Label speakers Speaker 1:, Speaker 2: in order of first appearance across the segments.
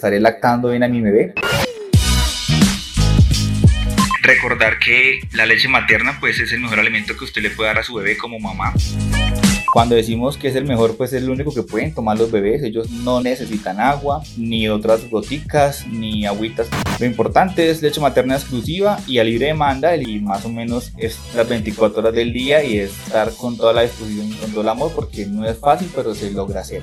Speaker 1: estaré lactando bien a mi bebé. Recordar que la leche materna pues es el mejor alimento que usted le puede dar a su bebé como mamá. Cuando decimos que es el mejor, pues es el único que pueden tomar los bebés. Ellos no necesitan agua, ni otras goticas, ni agüitas. Lo importante es leche materna exclusiva y a libre demanda y más o menos es las 24 horas del día y es estar con toda la disposición y con todo el amor porque no es fácil, pero se logra hacer.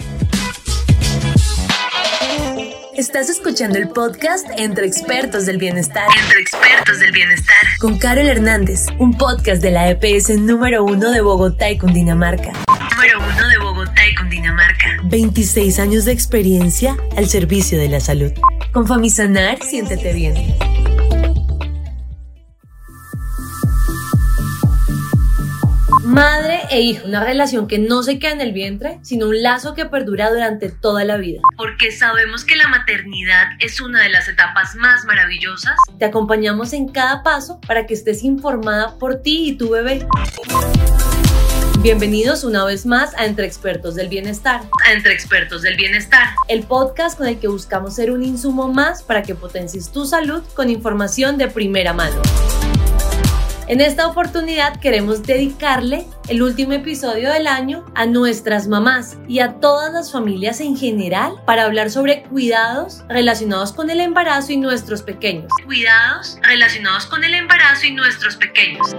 Speaker 2: Estás escuchando el podcast Entre Expertos del Bienestar. Entre Expertos del Bienestar. Con Carol Hernández, un podcast de la EPS número uno de Bogotá y Cundinamarca. Número uno de Bogotá y Cundinamarca. 26 años de experiencia al servicio de la salud. Con Famisanar, siéntete bien. Madre e hijo, una relación que no se queda en el vientre, sino un lazo que perdura durante toda la vida. Porque sabemos que la maternidad es una de las etapas más maravillosas. Te acompañamos en cada paso para que estés informada por ti y tu bebé. Bienvenidos una vez más a Entre Expertos del Bienestar. A Entre Expertos del Bienestar. El podcast con el que buscamos ser un insumo más para que potencies tu salud con información de primera mano. En esta oportunidad queremos dedicarle el último episodio del año a nuestras mamás y a todas las familias en general para hablar sobre cuidados relacionados con el embarazo y nuestros pequeños. Cuidados relacionados con el embarazo y nuestros pequeños.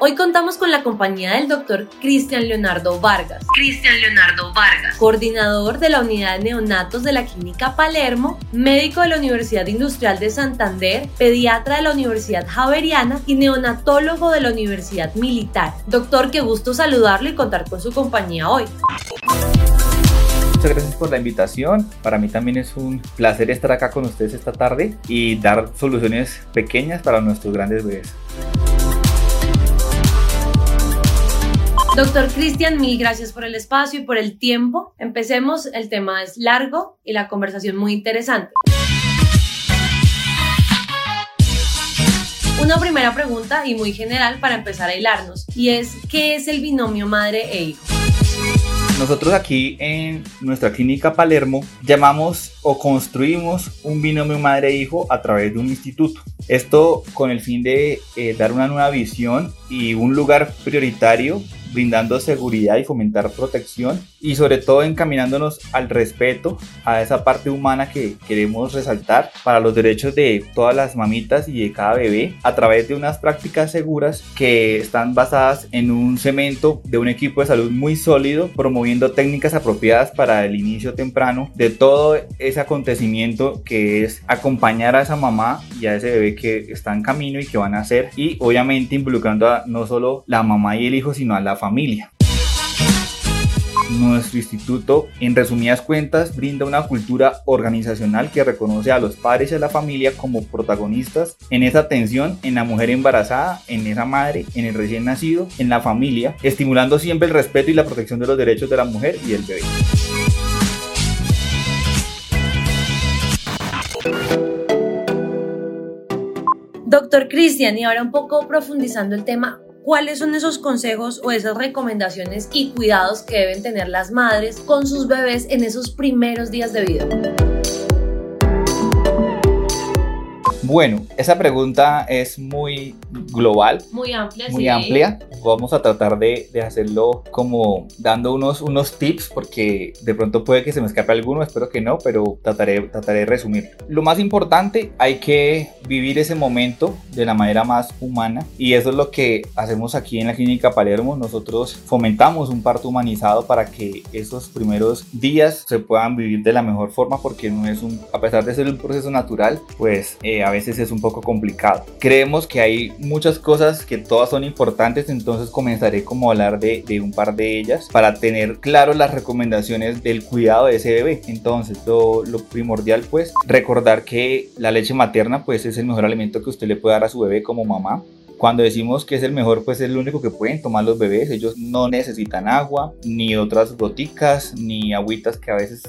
Speaker 2: Hoy contamos con la compañía del doctor Cristian Leonardo Vargas. Cristian Leonardo Vargas, coordinador de la unidad de neonatos de la Clínica Palermo, médico de la Universidad Industrial de Santander, pediatra de la Universidad Javeriana y neonatólogo de la Universidad Militar. Doctor, qué gusto saludarlo y contar con su compañía hoy.
Speaker 1: Muchas gracias por la invitación. Para mí también es un placer estar acá con ustedes esta tarde y dar soluciones pequeñas para nuestros grandes bebés.
Speaker 2: Doctor Cristian, mil gracias por el espacio y por el tiempo. Empecemos, el tema es largo y la conversación muy interesante. Una primera pregunta y muy general para empezar a hilarnos y es ¿qué es el binomio madre e hijo?
Speaker 1: Nosotros aquí en nuestra clínica Palermo llamamos o construimos un binomio madre-hijo a través de un instituto. Esto con el fin de eh, dar una nueva visión y un lugar prioritario brindando seguridad y fomentar protección y sobre todo encaminándonos al respeto a esa parte humana que queremos resaltar para los derechos de todas las mamitas y de cada bebé a través de unas prácticas seguras que están basadas en un cemento de un equipo de salud muy sólido promoviendo técnicas apropiadas para el inicio temprano de todo ese acontecimiento que es acompañar a esa mamá y a ese bebé que está en camino y que van a hacer y obviamente involucrando a no solo la mamá y el hijo sino a la familia. Nuestro instituto, en resumidas cuentas, brinda una cultura organizacional que reconoce a los padres y a la familia como protagonistas en esa atención en la mujer embarazada, en esa madre, en el recién nacido, en la familia, estimulando siempre el respeto y la protección de los derechos de la mujer y el bebé.
Speaker 2: Doctor Cristian, y ahora un poco profundizando el tema, cuáles son esos consejos o esas recomendaciones y cuidados que deben tener las madres con sus bebés en esos primeros días de vida.
Speaker 1: Bueno, esa pregunta es muy global.
Speaker 2: Muy amplia.
Speaker 1: Muy amplia. Vamos a tratar de, de, hacerlo como dando unos, unos tips porque de pronto puede que se me escape alguno, espero que no, pero trataré, trataré de resumir. Lo más importante, hay que vivir ese momento de la manera más humana y eso es lo que hacemos aquí en la clínica Palermo. Nosotros fomentamos un parto humanizado para que esos primeros días se puedan vivir de la mejor forma porque no es un, a pesar de ser un proceso natural, pues eh, a veces es un poco complicado. Creemos que hay muchas cosas que todas son importantes, entonces comenzaré como a hablar de, un par de ellas para tener claro las recomendaciones del cuidado de ese bebé. Entonces, lo, lo, primordial pues recordar que la leche materna pues es el mejor alimento que usted le puede dar a su bebé como mamá. Cuando decimos que es el mejor, pues es el único que pueden tomar los bebés. Ellos no necesitan agua, ni otras goticas, ni agüitas que a veces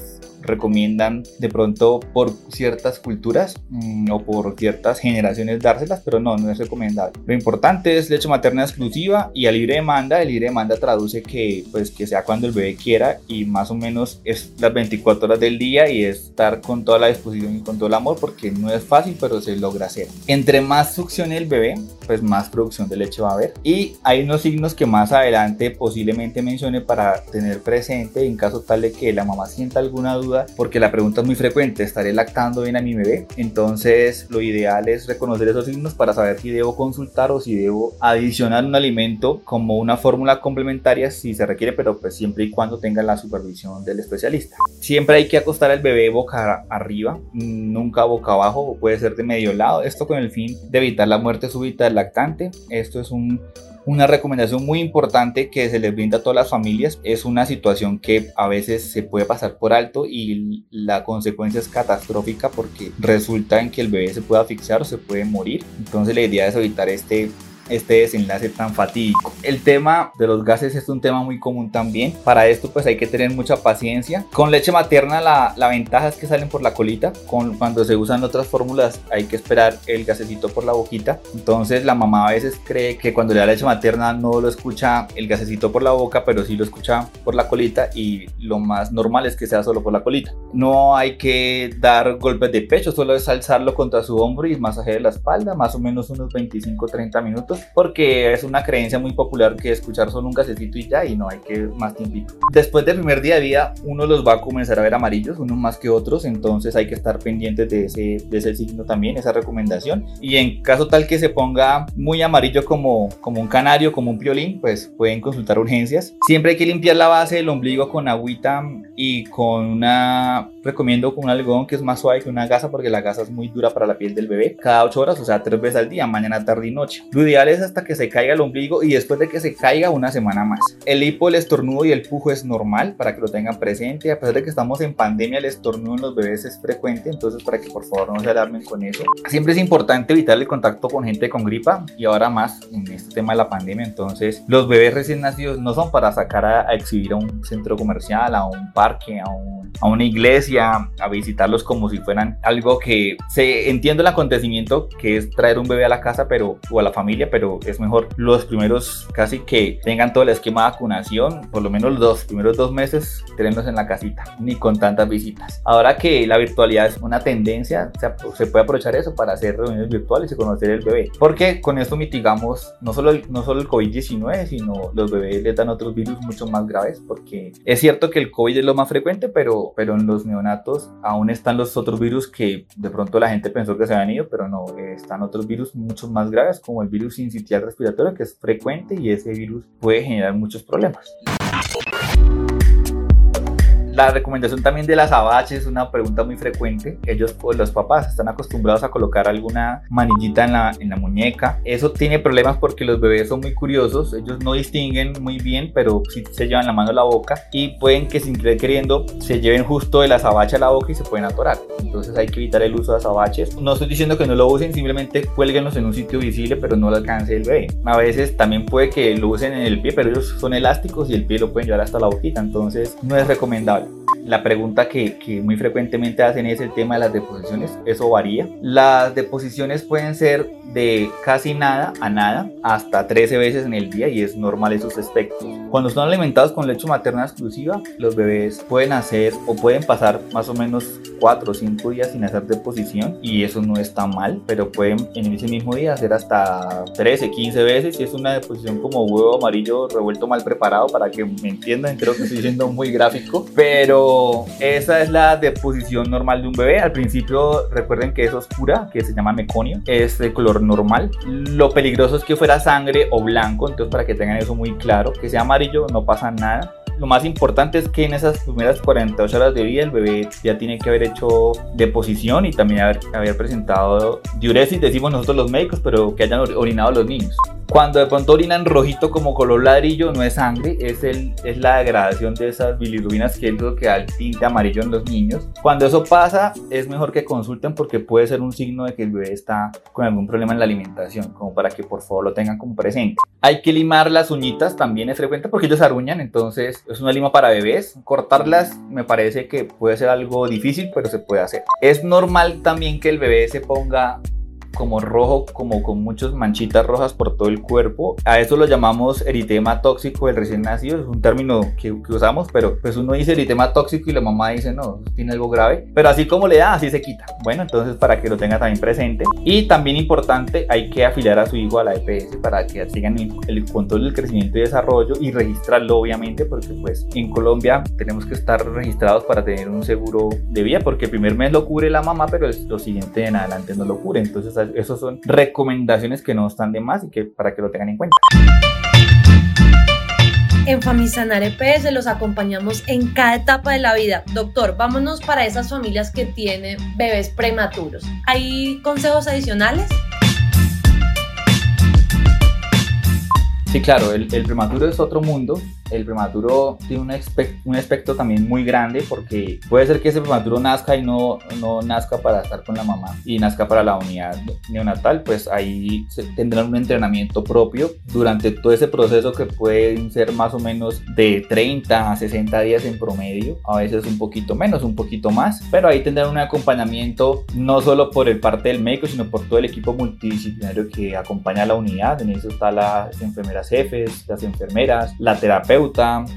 Speaker 1: recomiendan de pronto por ciertas culturas mm, o por ciertas generaciones dárselas, pero no, no es recomendable. Lo importante es leche materna exclusiva y a libre demanda. El libre demanda traduce que pues que sea cuando el bebé quiera y más o menos es las 24 horas del día y estar con toda la disposición y con todo el amor porque no es fácil, pero se logra hacer. Entre más succione el bebé, pues más producción de leche va a haber. Y hay unos signos que más adelante posiblemente mencione para tener presente en caso tal de que la mamá sienta alguna duda, porque la pregunta es muy frecuente, ¿estaré lactando bien a mi bebé? Entonces lo ideal es reconocer esos signos para saber si debo consultar o si debo adicionar un alimento como una fórmula complementaria si se requiere, pero pues siempre y cuando tenga la supervisión del especialista. Siempre hay que acostar al bebé boca arriba, nunca boca abajo, o puede ser de medio lado, esto con el fin de evitar la muerte súbita del lactante. Esto es un una recomendación muy importante que se les brinda a todas las familias es una situación que a veces se puede pasar por alto y la consecuencia es catastrófica porque resulta en que el bebé se puede asfixiar o se puede morir. Entonces la idea es evitar este este desenlace tan fatídico. El tema de los gases es un tema muy común también. Para esto pues hay que tener mucha paciencia. Con leche materna la, la ventaja es que salen por la colita. Con, cuando se usan otras fórmulas hay que esperar el gasecito por la boquita. Entonces la mamá a veces cree que cuando le da leche materna no lo escucha el gasecito por la boca, pero sí lo escucha por la colita y lo más normal es que sea solo por la colita. No hay que dar golpes de pecho, solo es alzarlo contra su hombro y masajear la espalda, más o menos unos 25-30 minutos porque es una creencia muy popular que escuchar solo un gasecito y ya y no hay que más tiempito. Después del primer día de vida uno los va a comenzar a ver amarillos, unos más que otros, entonces hay que estar pendientes de ese, de ese signo también, esa recomendación. Y en caso tal que se ponga muy amarillo como, como un canario, como un piolín, pues pueden consultar urgencias. Siempre hay que limpiar la base del ombligo con agüita y con una, recomiendo con un algodón que es más suave que una gasa porque la gasa es muy dura para la piel del bebé. Cada 8 horas, o sea, 3 veces al día, mañana, tarde y noche. Lo ideal es hasta que se caiga el ombligo y después de que se caiga una semana más. El hipo, el estornudo y el pujo es normal para que lo tengan presente. A pesar de que estamos en pandemia, el estornudo en los bebés es frecuente, entonces para que por favor no se alarmen con eso. Siempre es importante evitar el contacto con gente con gripa y ahora más en este tema de la pandemia. Entonces, los bebés recién nacidos no son para sacar a, exhibir a un centro comercial, a un parque, a, a una iglesia, a visitarlos como si fueran algo que se entiende el acontecimiento que es traer un bebé a la casa, pero o a la familia, pero es mejor los primeros casi que tengan todo el esquema de vacunación, por lo menos los primeros dos meses, tenerlos en la casita, ni con tantas visitas. Ahora que la virtualidad es una tendencia, se puede aprovechar eso para hacer reuniones virtuales y conocer el bebé, porque con esto mitigamos no solo el, no solo el COVID-19, sino los bebés les dan otros virus mucho más graves, porque es cierto que el COVID es lo más frecuente, pero, pero en los neonatos aún están los otros virus que de pronto la gente pensó que se habían ido, pero no, están otros virus mucho más graves, como el virus sincitial respiratorio que es frecuente y ese virus puede generar muchos problemas. La recomendación también de las abaches es una pregunta muy frecuente. Ellos, pues, los papás, están acostumbrados a colocar alguna manillita en la, muñeca. Eso tiene problemas porque los bebés son muy curiosos. Ellos no distinguen muy bien, pero sí se llevan la mano a la boca y pueden que sin querer queriendo se lleven justo de la azabache a la boca y se pueden atorar. Entonces hay que evitar el uso de azabaches. No estoy diciendo que no lo usen, simplemente cuélguenlos en un sitio visible, pero no lo alcance el bebé. A veces también puede que lo usen en el pie, pero ellos son elásticos y el pie lo pueden llevar hasta la boquita. Entonces no es recomendable. La pregunta que, que, muy frecuentemente hacen es el tema de las deposiciones. Eso varía. Las deposiciones pueden ser de casi nada a nada hasta 13 veces en el día y es normal esos aspectos. Cuando son alimentados con leche materna exclusiva, los bebés pueden hacer o pueden pasar más o menos 4 o 5 días sin hacer deposición y eso no está mal, pero pueden en ese mismo día hacer hasta 13, 15 veces y es una deposición como huevo amarillo revuelto mal preparado para que me entiendan, creo que estoy siendo muy gráfico, pero esa es la deposición normal de un bebé. Al principio recuerden que es oscura, que se llama meconio, es de color normal. Lo peligroso es que fuera sangre o blanco, entonces para que tengan eso muy claro, que sea amarillo no pasa nada. Lo más importante es que en esas primeras 48 horas de vida el bebé ya tiene que haber hecho deposición y también haber, haber presentado diuresis, decimos nosotros los médicos, pero que hayan orinado los niños. Cuando de pronto orinan rojito como color ladrillo, no es sangre, es, el, es la degradación de esas bilirrubinas que es lo que da el tinte amarillo en los niños. Cuando eso pasa, es mejor que consulten porque puede ser un signo de que el bebé está con algún problema en la alimentación, como para que por favor lo tengan como presente. Hay que limar las uñitas, también es frecuente porque ellos aruñan, entonces es una lima para bebés. Cortarlas me parece que puede ser algo difícil, pero se puede hacer. Es normal también que el bebé se ponga como rojo, como con muchas manchitas rojas por todo el cuerpo. A eso lo llamamos eritema tóxico del recién nacido, es un término que, usamos, pero pues uno dice eritema tóxico y la mamá dice no, tiene algo grave, pero así como le da, así se quita. Bueno, entonces para que lo tenga también presente. Y también importante, hay que afiliar a su hijo a la EPS para que sigan el control del crecimiento y desarrollo y registrarlo obviamente, porque pues en Colombia tenemos que estar registrados para tener un seguro de vida, porque el primer mes lo cubre la mamá, pero lo siguiente en adelante no lo cubre. Entonces esas son recomendaciones que no están de más y que para que lo tengan en cuenta.
Speaker 2: En Famisanar EPS los acompañamos en cada etapa de la vida. Doctor, vámonos para esas familias que tienen bebés prematuros. ¿Hay consejos adicionales?
Speaker 1: Sí, claro, el, el prematuro es otro mundo el prematuro tiene un, un aspecto también muy grande porque puede ser que ese prematuro nazca y no, no nazca para estar con la mamá y nazca para la unidad neonatal, pues ahí tendrán un entrenamiento propio durante todo ese proceso que pueden ser más o menos de 30 a 60 días en promedio, a veces un poquito menos, un poquito más, pero ahí tendrán un acompañamiento no solo por el parte del médico, sino por todo el equipo multidisciplinario que acompaña a la unidad, en eso está las enfermeras jefes, las enfermeras, la terapeuta,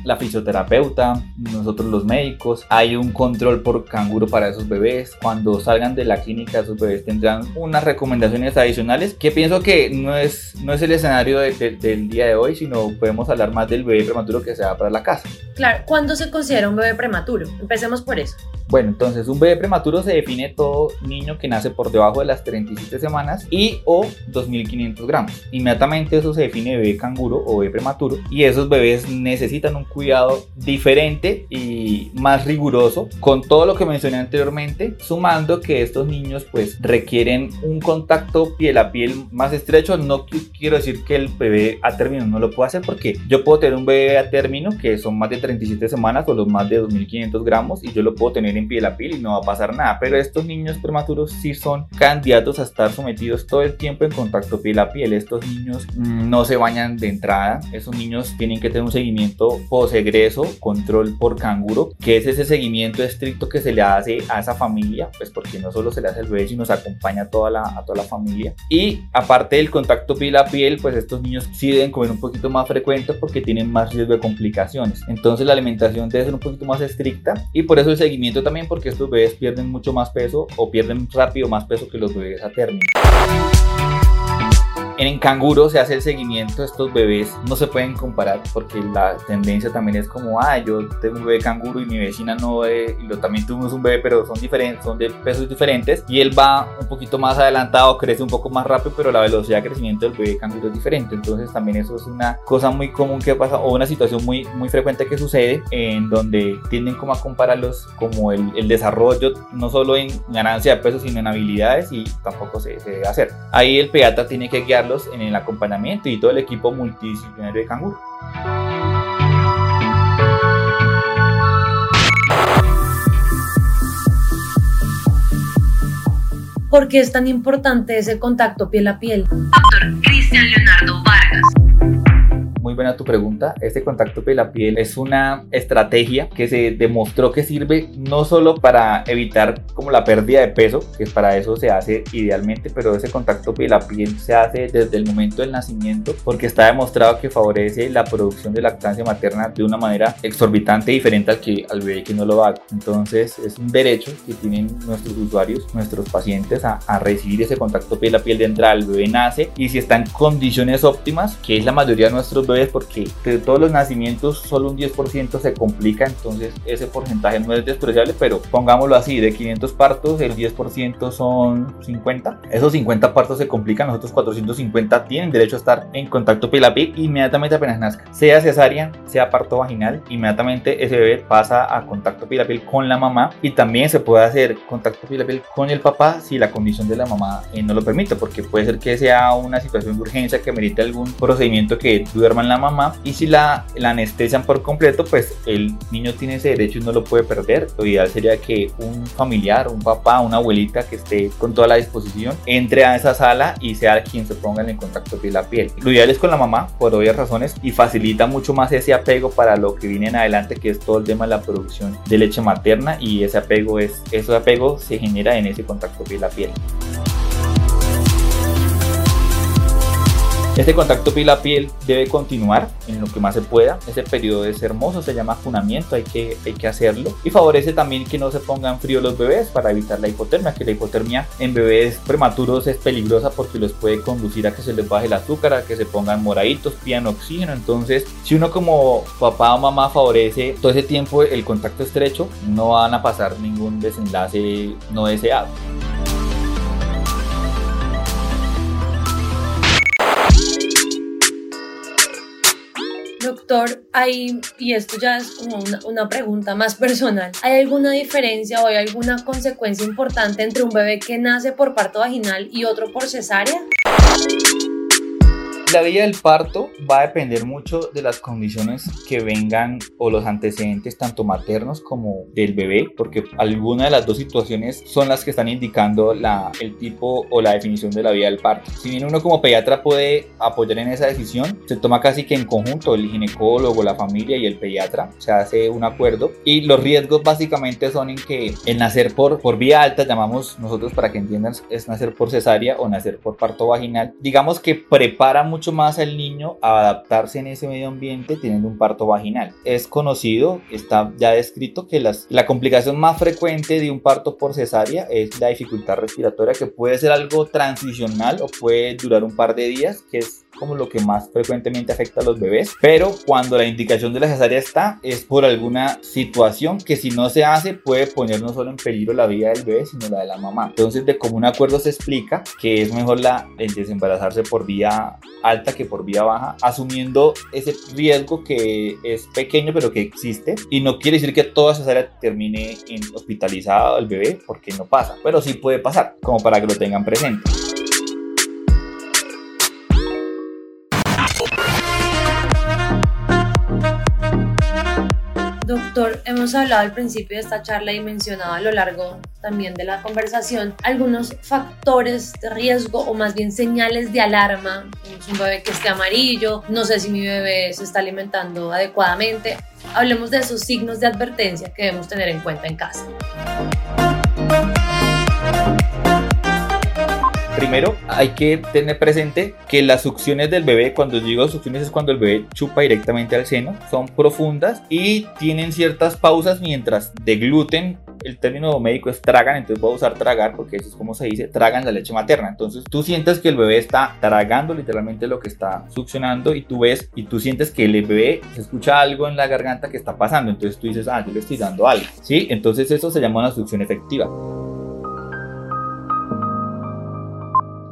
Speaker 1: la fisioterapeuta, nosotros los médicos. Hay un control por canguro para esos bebés. Cuando salgan de la clínica, esos bebés tendrán unas recomendaciones adicionales que pienso que no es, no es el escenario del día de hoy, sino podemos hablar más del bebé prematuro que se va para la casa.
Speaker 2: Claro, ¿cuándo se considera un bebé prematuro? Empecemos por eso.
Speaker 1: Bueno, entonces un bebé prematuro se define todo niño que nace por debajo de las 37 semanas y o 2.500 gramos. Inmediatamente eso se define bebé canguro o bebé prematuro y esos bebés necesitan un cuidado diferente y más riguroso con todo lo que mencioné anteriormente, sumando que estos niños pues requieren un contacto piel a piel más estrecho. No quiero decir que el bebé a término no lo pueda hacer porque yo puedo tener un bebé a término que son más de 37 semanas o los más de 2.500 gramos y yo lo puedo tener en piel a piel y no va a pasar nada. Pero estos niños prematuros sí son candidatos a estar sometidos todo el tiempo en contacto piel a piel. Estos niños mm, no se bañan de entrada. Esos niños tienen que tener un seguimiento posegreso, control por canguro, que es ese seguimiento estricto que se le hace a esa familia, pues porque no solo se le hace al bebé, sino se acompaña a toda la, a toda la familia. Y aparte del contacto piel a piel, pues estos niños sí deben comer un poquito más frecuente porque tienen más riesgo de complicaciones. Entonces la alimentación debe ser un poquito más estricta y por eso el seguimiento también porque estos bebés pierden mucho más peso o pierden rápido más peso que los bebés a término. En canguro se hace el seguimiento, estos bebés no se pueden comparar porque la tendencia también es como, ah, yo tengo un bebé canguro y mi vecina no, y lo, también tuvimos un bebé, pero son diferentes, son de pesos diferentes y él va un poquito más adelantado, crece un poco más rápido, pero la velocidad de crecimiento del bebé canguro es diferente. Entonces también eso es una cosa muy común que pasa o una situación muy, muy frecuente que sucede en donde tienden como a compararlos como el, el desarrollo no solo en ganancia de peso, sino en habilidades y tampoco se, se debe hacer. Ahí el pediatra tiene que en el acompañamiento y todo el equipo multidisciplinario de Canguro.
Speaker 2: ¿Por qué es tan importante ese contacto piel a piel? Doctor Cristian Leonardo
Speaker 1: buena tu pregunta. Este contacto piel a piel es una estrategia que se demostró que sirve no solo para evitar como la pérdida de peso, que para eso se hace idealmente, pero ese contacto piel a piel se hace desde el momento del nacimiento porque está demostrado que favorece la producción de lactancia materna de una manera exorbitante diferente al que al bebé que no lo haga. Entonces es un derecho que tienen nuestros usuarios, nuestros pacientes a, a recibir ese contacto piel a piel de entrada. El bebé nace y si está en condiciones óptimas, que es la mayoría de nuestros bebés porque de todos los nacimientos solo un 10% se complica, entonces ese porcentaje no es despreciable, pero pongámoslo así, de 500 partos el 10% son 50. Esos 50 partos se complican, los otros 450 tienen derecho a estar en contacto piel inmediatamente apenas nazca. Sea cesárea, sea parto vaginal, inmediatamente ese bebé pasa a contacto piel a piel con la mamá y también se puede hacer contacto piel a piel con el papá si la condición de la mamá eh, no lo permite, porque puede ser que sea una situación de urgencia que merite algún procedimiento que duerma en la mamá y si la, la anestesian por completo, pues el niño tiene ese derecho y no lo puede perder. Lo ideal sería que un familiar, un papá, una abuelita que esté con toda la disposición entre a esa sala y sea quien se ponga en contacto piel a piel. Lo ideal es con la mamá por obvias razones y facilita mucho más ese apego para lo que viene en adelante que es todo el tema de la producción de leche materna y ese apego es ese apego se genera en ese contacto piel a piel. Este contacto piel a piel debe continuar en lo que más se pueda. Ese periodo es hermoso, se llama funamiento, hay que, hay que hacerlo. Y favorece también que no se pongan frío los bebés para evitar la hipotermia, que la hipotermia en bebés prematuros es peligrosa porque los puede conducir a que se les baje el azúcar, a que se pongan moraditos, pidan oxígeno. Entonces, si uno como papá o mamá favorece todo ese tiempo el contacto estrecho, no van a pasar ningún desenlace no deseado.
Speaker 2: Doctor, hay, y esto ya es como una, una, pregunta más personal, ¿hay alguna diferencia o hay alguna consecuencia importante entre un bebé que nace por parto vaginal y otro por cesárea?
Speaker 1: La vía del parto va a depender mucho de las condiciones que vengan o los antecedentes tanto maternos como del bebé, porque alguna de las dos situaciones son las que están indicando la, el tipo o la definición de la vía del parto. Si bien uno como pediatra puede apoyar en esa decisión, se toma casi que en conjunto el ginecólogo, la familia y el pediatra, se hace un acuerdo y los riesgos básicamente son en que el nacer por, por vía alta, llamamos nosotros para que entiendan, es nacer por cesárea o nacer por parto vaginal, digamos que prepara mucho mucho más al niño adaptarse en ese medio ambiente teniendo un parto vaginal. Es conocido, está ya descrito que las, la complicación más frecuente de un parto por cesárea es la dificultad respiratoria que puede ser algo transicional o puede durar un par de días, que es como lo que más frecuentemente afecta a los bebés, pero cuando la indicación de la cesárea está es por alguna situación que si no se hace puede poner no solo en peligro la vida del bebé, sino la de la mamá. Entonces de común acuerdo se explica que es mejor la, el desembarazarse por vía alta que por vía baja, asumiendo ese riesgo que es pequeño pero que existe y no quiere decir que toda cesárea termine en hospitalizado el bebé porque no pasa, pero sí puede pasar, como para que lo tengan presente.
Speaker 2: Hemos hablado al principio de esta charla y mencionado a lo largo también de la conversación algunos factores de riesgo o más bien señales de alarma. Un bebé que esté amarillo, no sé si mi bebé se está alimentando adecuadamente. Hablemos de esos signos de advertencia que debemos tener en cuenta en casa.
Speaker 1: Primero, hay que tener presente que las succiones del bebé, cuando digo succiones es cuando el bebé chupa directamente al seno, son profundas y tienen ciertas pausas mientras degluten el término médico es tragan, entonces voy a usar tragar porque eso es como se dice, tragan la leche materna. Entonces tú sientes que el bebé está tragando literalmente lo que está succionando y tú ves y tú sientes que el bebé se escucha algo en la garganta que está pasando. Entonces tú dices, ah, yo le estoy dando algo. ¿Sí? Entonces eso se llama una succión efectiva.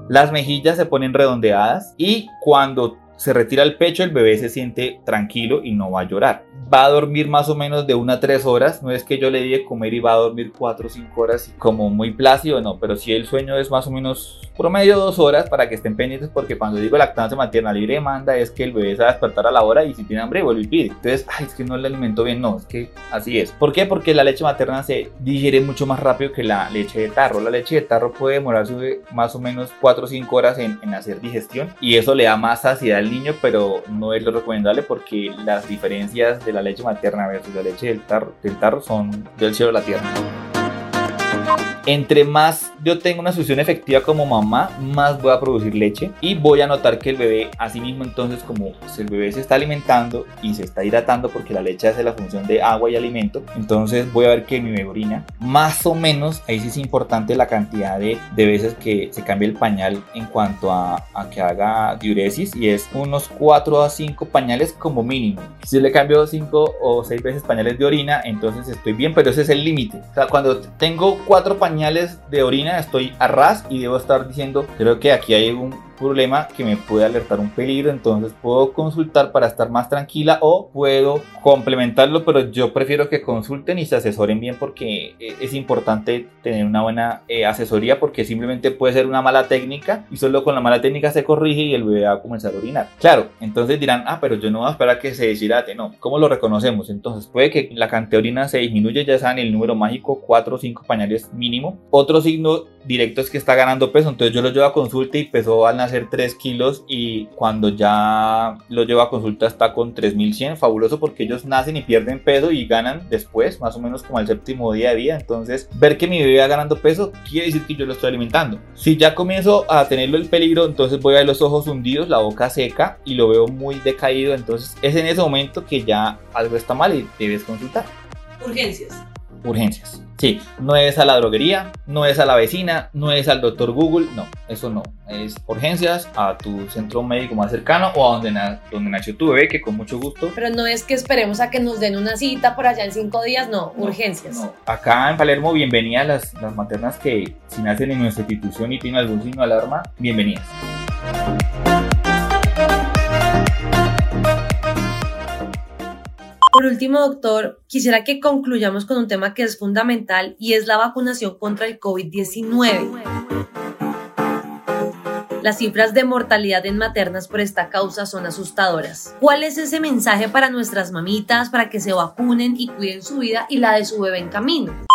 Speaker 1: Las mejillas se ponen redondeadas y cuando se retira el pecho, el bebé se siente tranquilo y no va a llorar. Va a dormir más o menos de una a tres horas. No es que yo le diga comer y va a dormir cuatro o cinco horas como muy plácido, no. Pero si el sueño es más o menos promedio dos horas para que estén pendientes, porque cuando digo lactancia materna libre demanda es que el bebé se va a despertar a la hora y si tiene hambre vuelve y pide. Entonces, ay, es que no le alimento bien. No, es que así es. ¿Por qué? Porque la leche materna se digiere mucho más rápido que la leche de tarro. La leche de tarro puede demorarse más o menos cuatro o cinco horas en, en hacer digestión y eso le da más saciedad niño, pero no es lo recomendable porque las diferencias de la leche materna versus la leche del tarro, del tarro son del cielo a la tierra. Entre más yo tengo una succión efectiva como mamá, más voy a producir leche y voy a notar que el bebé, así mismo entonces como si el bebé se está alimentando y se está hidratando porque la leche hace la función de agua y alimento, entonces voy a ver que mi bebé orina más o menos, ahí sí es importante la cantidad de, veces que se cambia el pañal en cuanto a, a que haga diuresis y es unos 4 a 5 pañales como mínimo. Si le cambio 5 o 6 veces pañales de orina, entonces estoy bien, pero ese es el límite. O sea, cuando tengo 4 pañales de orina, estoy a ras y debo estar diciendo, creo que aquí hay un problema que me puede alertar un peligro, entonces puedo consultar para estar más tranquila o puedo complementarlo, pero yo prefiero que consulten y se asesoren bien porque eh, es importante tener una buena eh, asesoría porque simplemente puede ser una mala técnica y solo con la mala técnica se corrige y el bebé va a comenzar a orinar. Claro, entonces dirán, ah, pero yo no voy a esperar a que se deshidrate, no, ¿cómo lo reconocemos? Entonces puede que la cantidad de orina se disminuya, ya saben el número mágico, 4 o 5 pañales mínimo. Otro signo directo es que está ganando peso, entonces yo lo llevo a consulta y pesó al 3 kilos y cuando ya lo llevo a consulta está con 3100, fabuloso porque ellos nacen y pierden peso y ganan después, más o menos como al séptimo día de vida, entonces ver que mi bebé va ganando peso quiere decir que yo lo estoy alimentando. Si ya comienzo a tenerlo el peligro, entonces voy a ver los ojos hundidos, la boca seca y lo veo muy decaído, entonces es en ese momento que ya algo está mal y debes consultar.
Speaker 2: Urgencias.
Speaker 1: Urgencias. Sí, no es a la droguería, no es a la vecina, no es al doctor Google, no, eso no. Es urgencias a tu centro médico más cercano o a donde, na donde nació tu bebé, que con mucho gusto.
Speaker 2: Pero no es que esperemos a que nos den una cita por allá en cinco días, no,
Speaker 1: No,
Speaker 2: urgencias.
Speaker 1: no. Acá en Palermo, bienvenidas las, las maternas que si nacen en nuestra institución y tienen algún signo de alarma, bienvenidas.
Speaker 2: Por último, doctor, quisiera que concluyamos con un tema que es fundamental y es la vacunación contra el COVID-19. Las cifras de mortalidad en maternas por esta causa son asustadoras. ¿Cuál es ese mensaje para nuestras mamitas para que se vacunen y cuiden su vida y la de su bebé en camino?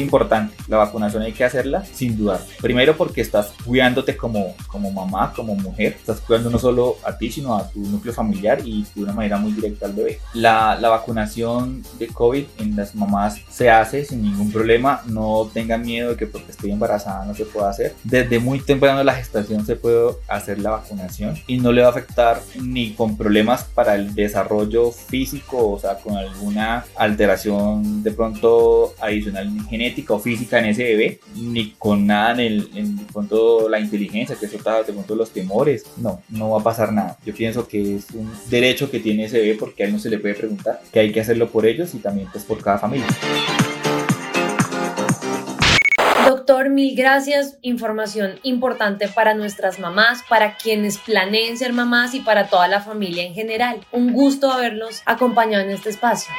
Speaker 1: Importante, la vacunación hay que hacerla sin dudar. Primero porque estás cuidándote como, como mamá, como mujer, estás cuidando no solo a ti, sino a tu núcleo familiar y de una manera muy directa al bebé. La, la vacunación de COVID en las mamás se hace sin ningún problema, no tengan miedo de que porque estoy embarazada no se pueda hacer. Desde muy temprano la gestación se puede hacer la vacunación y no le va a afectar ni con problemas para el desarrollo físico, o sea, con alguna alteración de pronto adicional genética o física en ese bebé, ni con nada en, el, en de pronto la inteligencia, que eso está de pronto los temores. No, no va a pasar nada. Yo pienso que es un derecho que tiene ese bebé porque a él no se le puede preguntar, que hay que hacerlo por ellos y también pues por cada familia.
Speaker 2: Doctor, mil gracias. Información importante para nuestras mamás, para quienes planeen ser mamás y para toda la familia en general. Un gusto haberlos acompañado en este espacio.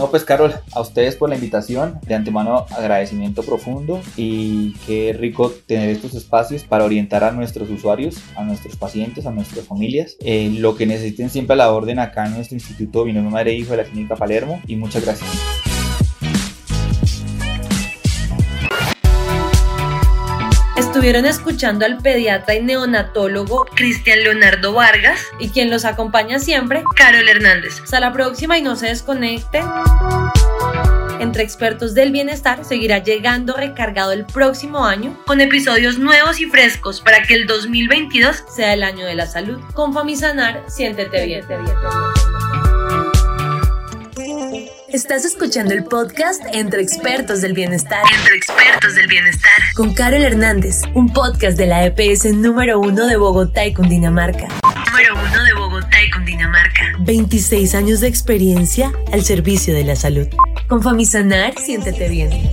Speaker 1: No, pues Carol, a ustedes por la invitación, de antemano agradecimiento profundo y qué rico tener estos espacios para orientar a nuestros usuarios, a nuestros pacientes, a nuestras familias, eh, lo que necesiten siempre a la orden acá en nuestro Instituto. Binomio Madre Hijo de la Clínica Palermo y muchas gracias.
Speaker 2: Estuvieron escuchando al pediatra y neonatólogo Cristian Leonardo Vargas y quien los acompaña siempre, Carol Hernández. Hasta la próxima y no se desconecten. Entre expertos del bienestar seguirá llegando recargado el próximo año con episodios nuevos y frescos para que el 2022 sea el año de la salud. Con Famisanar, siéntete bien. Estás escuchando el podcast Entre Expertos del Bienestar. Entre Expertos del Bienestar. Con Carol Hernández, un podcast de la EPS número uno de Bogotá y Cundinamarca. Número uno de Bogotá y Cundinamarca. 26 años de experiencia al servicio de la salud. Con Famisanar, siéntete bien.